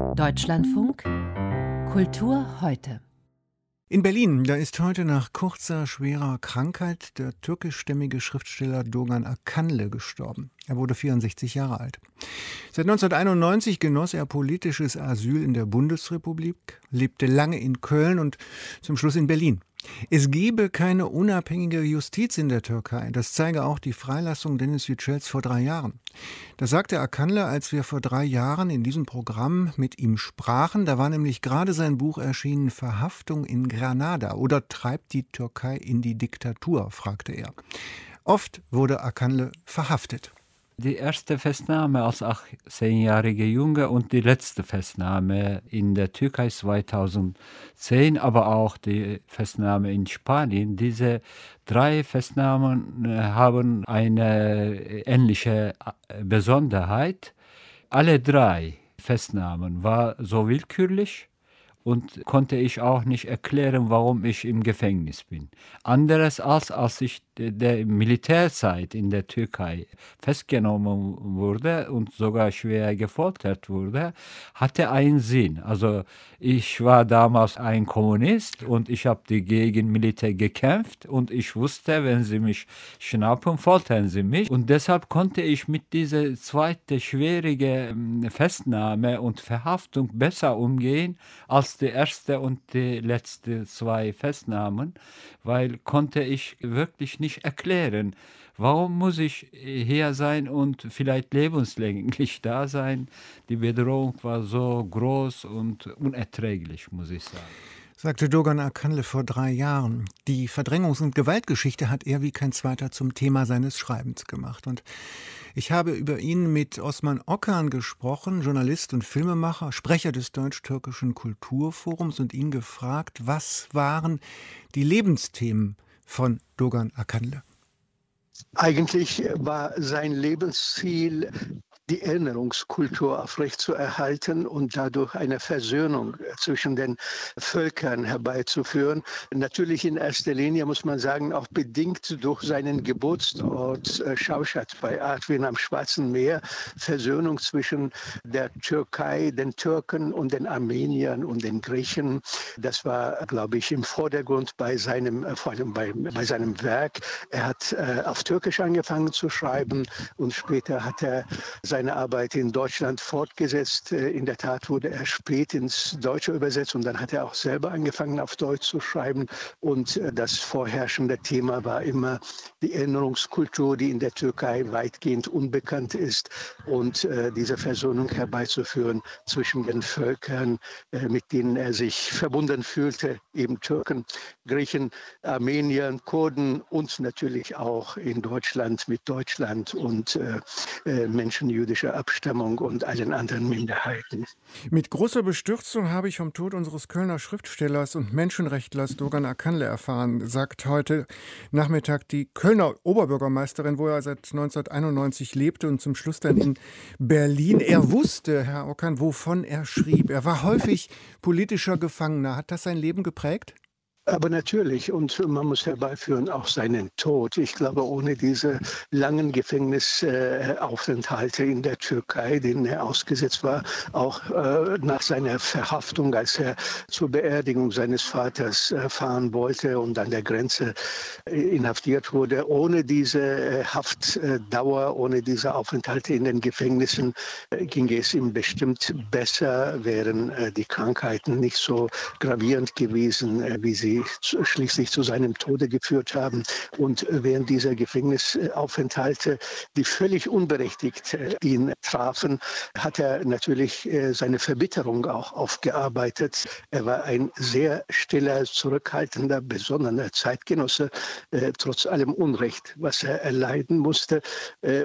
Deutschlandfunk Kultur heute. In Berlin, da ist heute nach kurzer, schwerer Krankheit der türkischstämmige Schriftsteller Dogan Akanle gestorben. Er wurde 64 Jahre alt. Seit 1991 genoss er politisches Asyl in der Bundesrepublik, lebte lange in Köln und zum Schluss in Berlin. Es gebe keine unabhängige Justiz in der Türkei. Das zeige auch die Freilassung Dennis Yücels vor drei Jahren. Das sagte Akanle, als wir vor drei Jahren in diesem Programm mit ihm sprachen. Da war nämlich gerade sein Buch erschienen Verhaftung in Granada oder treibt die Türkei in die Diktatur, fragte er. Oft wurde Akanle verhaftet die erste Festnahme als 18-jähriger Junge und die letzte Festnahme in der Türkei 2010, aber auch die Festnahme in Spanien. Diese drei Festnahmen äh, haben eine ähnliche äh, Besonderheit. Alle drei Festnahmen waren so willkürlich und konnte ich auch nicht erklären, warum ich im Gefängnis bin. Anderes als als ich der Militärzeit in der Türkei festgenommen wurde und sogar schwer gefoltert wurde, hatte einen Sinn. Also ich war damals ein Kommunist und ich habe gegen Militär gekämpft und ich wusste, wenn sie mich schnappen, foltern sie mich. Und deshalb konnte ich mit dieser zweiten schwierigen Festnahme und Verhaftung besser umgehen als die erste und die letzte zwei Festnahmen, weil konnte ich wirklich nicht erklären, warum muss ich hier sein und vielleicht lebenslänglich da sein. Die Bedrohung war so groß und unerträglich, muss ich sagen sagte Dogan Akanle vor drei Jahren. Die Verdrängungs- und Gewaltgeschichte hat er wie kein zweiter zum Thema seines Schreibens gemacht. Und ich habe über ihn mit Osman Okan gesprochen, Journalist und Filmemacher, Sprecher des Deutsch-Türkischen Kulturforums und ihn gefragt, was waren die Lebensthemen von Dogan Akanle? Eigentlich war sein Lebensziel die Erinnerungskultur aufrechtzuerhalten und dadurch eine Versöhnung zwischen den Völkern herbeizuführen. Natürlich in erster Linie muss man sagen, auch bedingt durch seinen Geburtsort äh, Schauschat bei Artvin am Schwarzen Meer, Versöhnung zwischen der Türkei, den Türken und den Armeniern und den Griechen. Das war, glaube ich, im Vordergrund bei seinem, äh, vor allem bei, bei seinem Werk. Er hat äh, auf Türkisch angefangen zu schreiben und später hat er sein seine Arbeit in Deutschland fortgesetzt. Äh, in der Tat wurde er spät ins Deutsche übersetzt und dann hat er auch selber angefangen, auf Deutsch zu schreiben. Und äh, das vorherrschende Thema war immer die Erinnerungskultur, die in der Türkei weitgehend unbekannt ist und äh, diese Versöhnung herbeizuführen zwischen den Völkern, mit denen er sich verbunden fühlte, eben Türken, Griechen, Armenier, Kurden und natürlich auch in Deutschland mit Deutschland und Menschen jüdischer jüdischer Abstammung und allen anderen Minderheiten. Mit großer Bestürzung habe ich vom Tod unseres Kölner Schriftstellers und Menschenrechtlers Dogan Akanle erfahren, sagt heute Nachmittag die Kölner Oberbürgermeisterin, wo er seit 1991 lebte und zum Schluss dann in Berlin. Er wusste, Herr Okan, wovon er schrieb. Er war häufig politischer Gefangener. Hat das sein Leben geprägt? Aber natürlich, und man muss herbeiführen auch seinen Tod. Ich glaube, ohne diese langen Gefängnisaufenthalte in der Türkei, denen er ausgesetzt war, auch äh, nach seiner Verhaftung, als er zur Beerdigung seines Vaters äh, fahren wollte und an der Grenze äh, inhaftiert wurde, ohne diese Haftdauer, ohne diese Aufenthalte in den Gefängnissen ging es ihm bestimmt besser, wären die Krankheiten nicht so gravierend gewesen, wie sie schließlich zu seinem Tode geführt haben. Und während dieser Gefängnisaufenthalte, die völlig unberechtigt äh, ihn trafen, hat er natürlich äh, seine Verbitterung auch aufgearbeitet. Er war ein sehr stiller, zurückhaltender, besonnener Zeitgenosse, äh, trotz allem Unrecht, was er erleiden musste.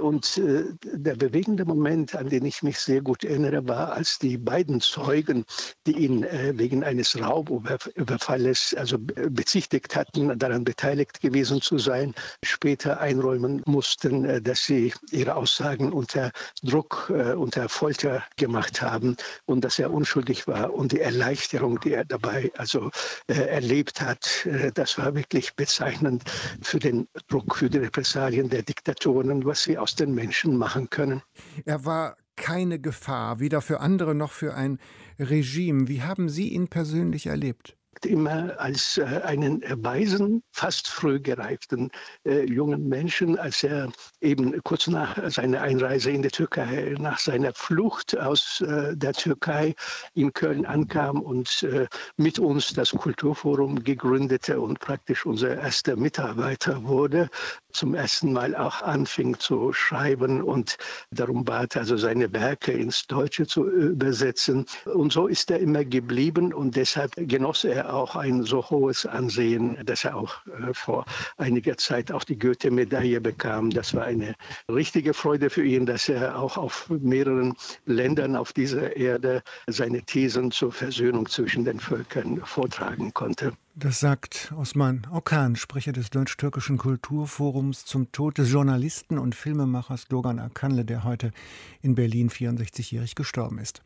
Und der bewegende Moment, an den ich mich sehr gut erinnere, war, als die beiden Zeugen, die ihn wegen eines Raubüberfalles, also bezichtigt hatten, daran beteiligt gewesen zu sein, später einräumen mussten, äh, dass sie ihre Aussagen unter Druck, äh, unter Folter gemacht haben und dass er unschuldig war. Und die Erleichterung, die er dabei also äh, erlebt hat, das war wirklich bezeichnend für den Druck, für die Repressalien der Diktatoren, was sie aus den Menschen machen können. Er war keine Gefahr, weder für andere noch für ein Regime. Wie haben Sie ihn persönlich erlebt? Immer als äh, einen weisen, fast früh gereiften äh, jungen Menschen, als er eben kurz nach seiner Einreise in die Türkei, nach seiner Flucht aus äh, der Türkei in Köln ankam und mit uns das Kulturforum gegründete und praktisch unser erster Mitarbeiter wurde, zum ersten Mal auch anfing zu schreiben und darum bat, also seine Werke ins Deutsche zu übersetzen. Und so ist er immer geblieben und deshalb genoss er auch ein so hohes Ansehen, dass er auch äh, vor einiger Zeit auch die Goethe-Medaille bekam. Das war eine richtige Freude für ihn, dass er auch auf mehreren Ländern auf dieser Erde seine Thesen zur Versöhnung zwischen den Völkern vortragen konnte. Das sagt Osman Okan, Sprecher des Deutsch-Türkischen Kulturforums zum Tod des Journalisten und Filmemachers Dogan Akanle, der heute in Berlin 64-jährig gestorben ist.